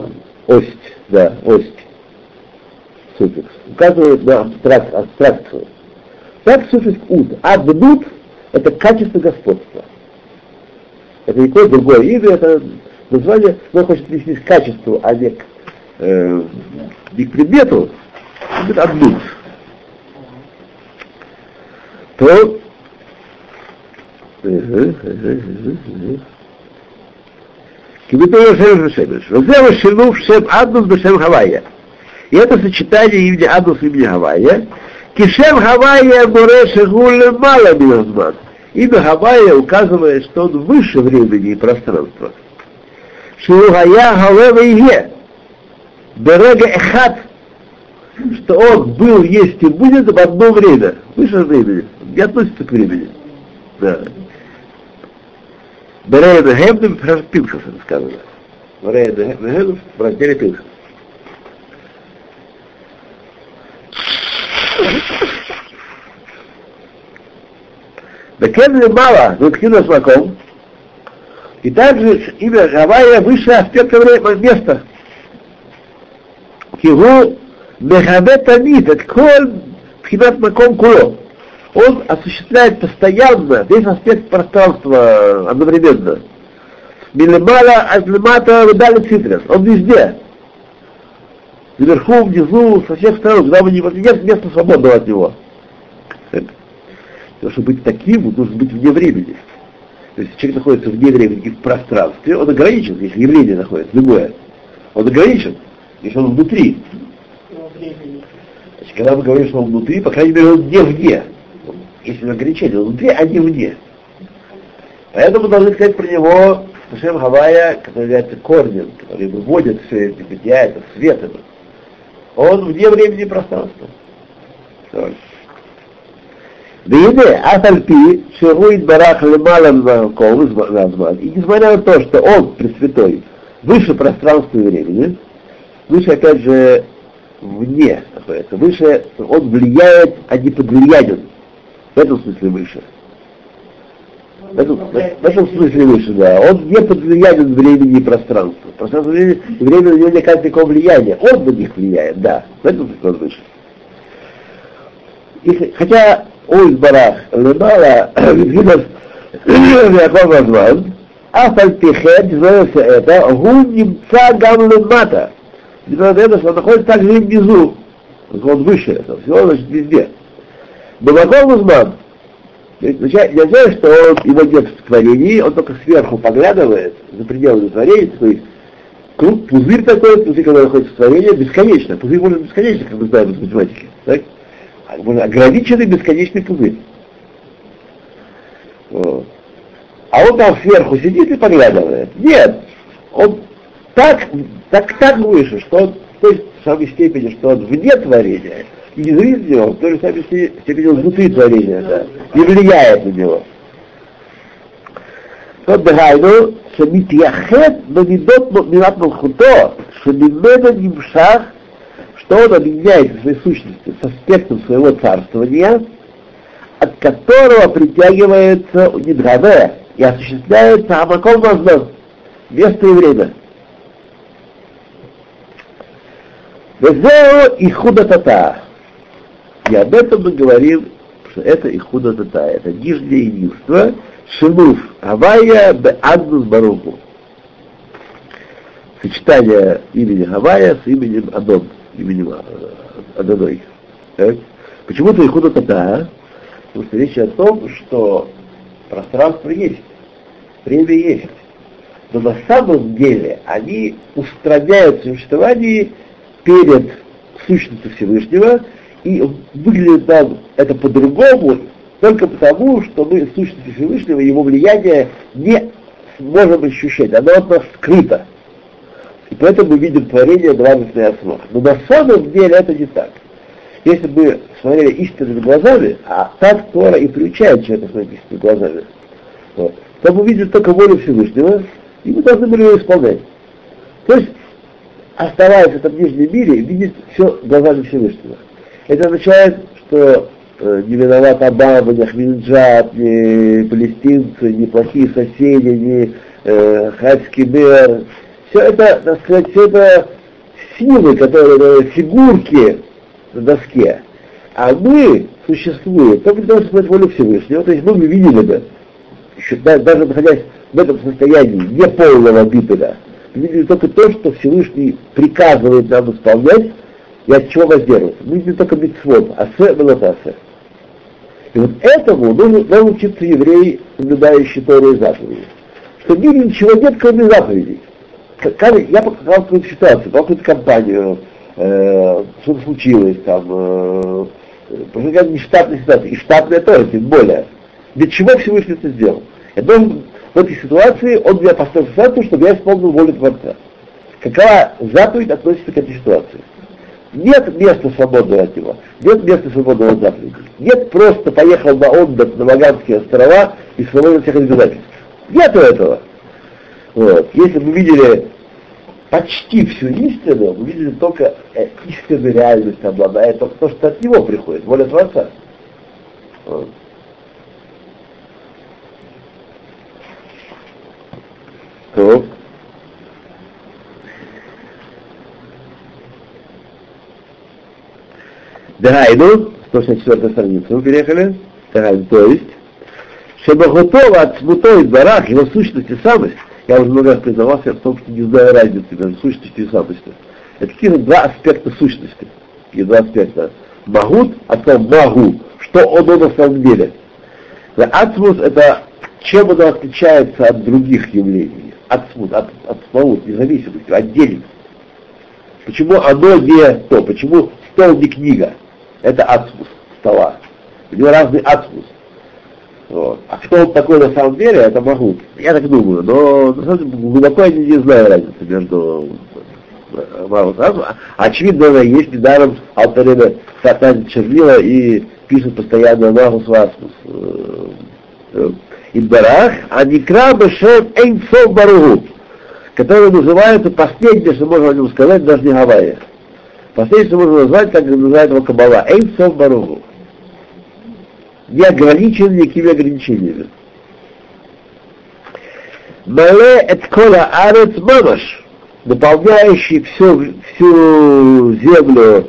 ость, да, ость, суффикс, указывает на абстрак, абстракцию. Так суффикс ут. Адбут – это качество господства. Это не какое другое имя, это название, но хочет к качеству, а не к, э, не к предмету, это адбут. То Кибитова Шем Шемеш. Возле Шилув Шем Аднус Бешем Хавайя. И это сочетание имени Аднус и имени Хавайя. Кишем Хавайя Море Шагуль Мала Милазман. Имя Гавайя указывает, что он выше времени и пространства. Шиугая Галева Иге. Берега Эхат. Что он был, есть и будет в одно время. Выше времени. Не относится к времени. Да. Берега Хемдем Пинхас сказано. Берега Хемдем в разделе Пинхас. Бекен мало, Вуткина Смаком. И также имя Гавайя выше аспекта места. Кигу Мехаве Тамид, это коль Пхинат Маком Куло. Он осуществляет постоянно весь аспект пространства одновременно. Милимала Азлимата Выдали Цитрес. Он везде. Вверху, внизу, со всех сторон, куда бы ни нет места свободного от него. Потому что быть таким, должен быть вне времени. То есть человек находится вне времени в пространстве, он ограничен, если явление находится, любое. Он ограничен, если он внутри. Значит, когда мы говорим, что он внутри, по крайней мере, он не вне если на горячее делают две, а не вне. Поэтому должны сказать про него Шем Хавая, который является корнем, который выводит все эти бытия, это свет этот. Он вне времени и пространства. Виде, Асальпи, Шируид Барах Лемалам Назман, и несмотря на то, что он Пресвятой, выше пространства и времени, выше, опять же, вне, выше он влияет, а не влиянием. В этом смысле выше. В этом, в этом смысле выше, да. Он не под влиянием времени и пространства. Пространство времени, время на него не оказывает никакого влияния. Он на них влияет, да. В этом смысле он выше. И, хотя Ойс Барах Лемала Вильгинов Яков Азван, Афальпихет, называется это, Гун Немца Гамлемата. Это, что он находится также внизу, он выше этого, всего, значит, везде. Бабаков Узман, не означает, что он, его нет в творении, он только сверху поглядывает за пределы творения, такой круг, пузырь такой, пузырь, который находится в творении, бесконечно. Пузырь может бесконечно, как мы знаем из математики. Так? ограниченный бесконечный пузырь. А он там сверху сидит и поглядывает. Нет, он так, так, так выше, что он в той самой степени, что он вне творения, и не зависит от него, в той же самой степени он внутри творения, да, и влияет на него. תות דהיינו, שמתייחד במידות מידת מלכותו, שממנו נמשך что он объединяется в своей сущности с аспектом своего царствования, от которого притягивается Нидгаве и осуществляется Амаком Мазнон, место и время. Везео и худатата. И об этом мы говорим, что это и худатата, это нижнее единство, шилуф, Гавайя бе Аднус Баруху. Сочетание имени Гавайя с именем Адон именем Адоной. Так? Почему-то Ихуда Тата, потому что речь о том, что пространство есть, время есть. Но на самом деле они устраняют существование перед сущностью Всевышнего, и выглядит нам это по-другому, только потому, что мы сущностью Всевышнего, его влияние не можем ощущать, оно от нас скрыто. И поэтому мы видим творение двадцатый основ. Но на самом деле это не так. Если бы смотрели истинными глазами, а так Тора и приучает человека смотреть истинными глазами, вот, то мы видим только волю Всевышнего, и мы должны были ее исполнять. То есть, оставаясь в этом нижнем мире, видеть все глазами Всевышнего. Это означает, что э, не виноват Обама, ни Ахмединджад, ни палестинцы, ни плохие соседи, ни э, хадский мэр, все это, так сказать, все это силы, которые, фигурки на доске. А мы существуем только для того, чтобы волю Всевышнего. То есть мы видим это, еще, даже находясь в этом состоянии неполного битвера, мы видим только то, что Всевышний приказывает нам исполнять и от чего воздерживаться. Мы видим только митцвот, асе велотасе. И вот этому должен, должен учиться еврей, соблюдающий Тору и заповеди. Что в ничего нет, кроме заповедей как, я показал какую-то ситуацию, показал какую-то компанию, э, что-то случилось там, э, какая-то нештатная ситуация, и штатная тоже, тем более. Для чего Всевышний это сделал? Я должен в этой ситуации, он меня поставил в ситуацию, чтобы я исполнил волю Творца. Какая заповедь относится к этой ситуации? Нет места свободного от него, нет места свободного от заповеди. Нет просто поехал на отдых на Маганские острова и свободен всех обязательств. Нету этого. Вот. Если мы видели почти всю истину, мы видели только э, истинную реальность обладает, только то, что от него приходит, воля Творца. Вот. То. Дагайну, 164 страницу мы переехали. Дагайну, то есть, Шебахотова от смутой барах, его сущность и самость, я уже много раз признавался в том, что не знаю разницы между сущностью и самостью. Это какие-то два аспекта сущности. И два аспекта. Магут, а то магу, что он на самом деле. Ацмус это чем оно отличается от других явлений, от, от, от смаут, независимости, отдельности. Почему оно не то, почему стол не книга, это ацмус стола. У него разный ацмус. Вот. А кто он такой на самом деле, это могу. Я так думаю, но на самом деле глубоко я не знаю разницы между э, Мавут Очевидно, есть недаром Алтареда хватает чернила и пишет постоянно Магус Васмус. Идбарах, а Никра Бешем Эйнсов Баругу, который называется последнее, что можно о нем сказать, даже не Гавайя. Последнее, что можно назвать, как называет его Кабала, Эйнсов Баругу не ограничен никакими ограничениями. Мале эт кола арец мамаш, наполняющий всю, всю землю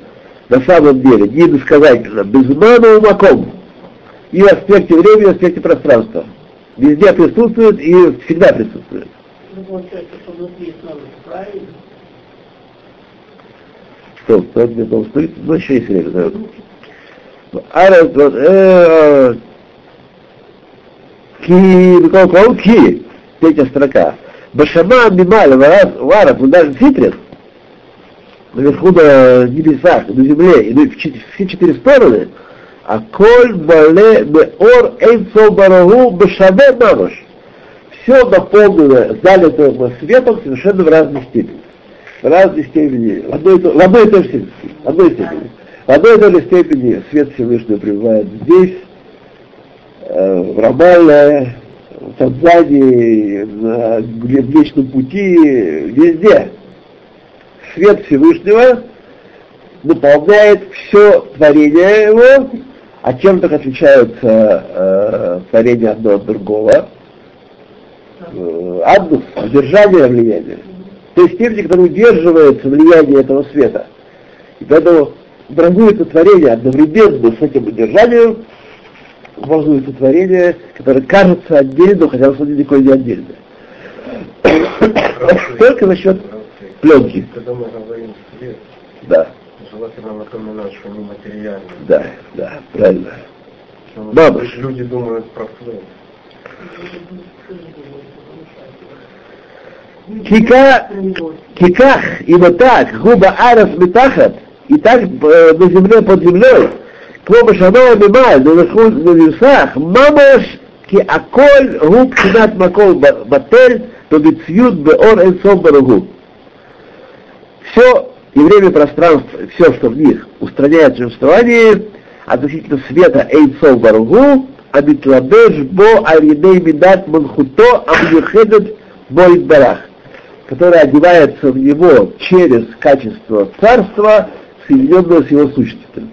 на самом деле, не иносказательно, без ману маком, и в аспекте времени, и в аспекте пространства. Везде присутствует и всегда присутствует. Ну, получается, что внутри правильно? Что, кто мне там стоит? Ну, еще есть время, наверное. Арес, э, ки, какого кого ки, третья строка. Башама мималь варат, даже ситрис, наверху на небесах, на земле, и все четыре стороны, а коль бале беор эйнцо барагу бешаве мамаш. Все наполнено, залито светом совершенно в разной степени. Разной степени, в одной, в одной и той же степени. В одной степени. В одной и той же степени свет Всевышнего пребывает здесь, э, в Рамале, в Танзании, на Млечном пути, везде. Свет Всевышнего наполняет все творение его, а чем так отличаются э, творения одно от другого? Э, Аднус, удержание влияния. То есть степени, которые удерживается влияние этого света. И поэтому образуется творение одновременно с этим удержанием, образуется творение, которое кажется отдельным, хотя на самом деле никакое не отдельное. Только за счет пленки. Когда мы говорим свет, Да, желательно напоминать, что мы материальны. да, да, правильно. Что Бабуш. Люди думают про свет. Кика, киках, ибо так, губа арас метахат, и так э, на земле под землей, כמו בשמיים ממעל, наверху на небесах, ממש כי הכל הוא בחינת מקום בטל ובציוד באור אינסוף ברוך Все и время, и пространство, все, что в них устраняет существование, относительно света Эйнсов Баругу, Абитлабеш Бо Аридей Мидат Манхуто Амьюхедет Бо Барах, который одевается в него через качество царства, соединенного с его сущностью.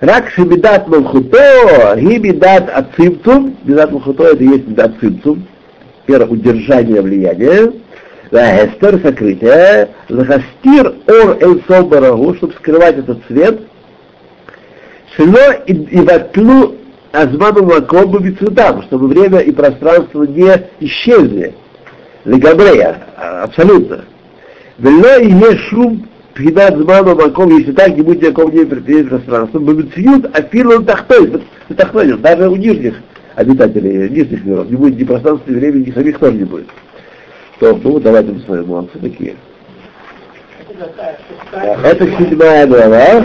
Рак шебидат малхуто, и бедат ацимцум, бедат малхуто это есть бедат цимцум, первое удержание влияния, эстер сокрытие, захастир ор эль барагу, чтобы скрывать этот свет, шло и ватлу азману макобу бицветам, чтобы время и пространство не исчезли, легабрея, абсолютно. Вело и не шум Пхидат зману маком, если так, не будет никакого не пространства. Бабицьют, а филон тахтой, тахтой, даже у нижних обитателей, нижних миров, не будет ни пространства, ни времени, ни самих тоже не будет. То, ну, давайте посмотрим, молодцы такие. Это седьмая глава.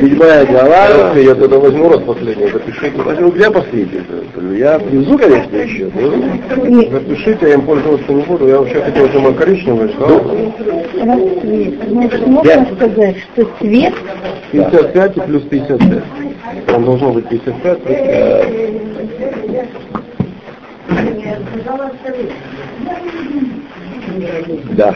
Седьмая глава. Я тогда возьму раз последний, запишите. Ну, Где последний? Я внизу, конечно, еще. Запишите, я им пользоваться не буду. Я вообще хотел думаю коричневый, что Расцвет. Значит, можно сказать, что цвет 55 и плюс 55. Там должно быть 55 плюс 55. Да.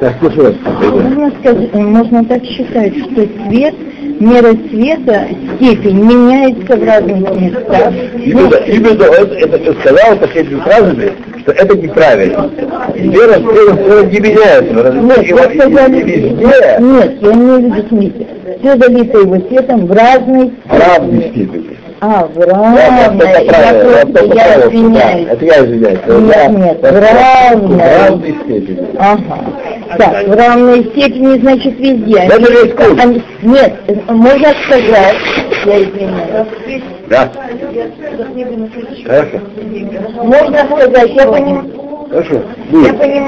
Так, слушай вас. Можно, сказать, можно так считать, что цвет, мера цвета, степень меняется в разных местах. Именно это, это сказал этими фразами, что это неправильно. Вера цвета не меняется. Нет, вы сказали, везде нет, я не виду, смотрите, все залито его цветом в разной в равной степени. А, в равной, это я просто, я извиняюсь. Это я извиняюсь. Нет, нет, в равной. В равной степени. Ага. Так, в равной степени, значит, везде. Они- они- Нет, можно сказать, я извиняюсь. Да. Хорошо. Можно сказать, я понимаю, Хорошо. я Будет. понимаю,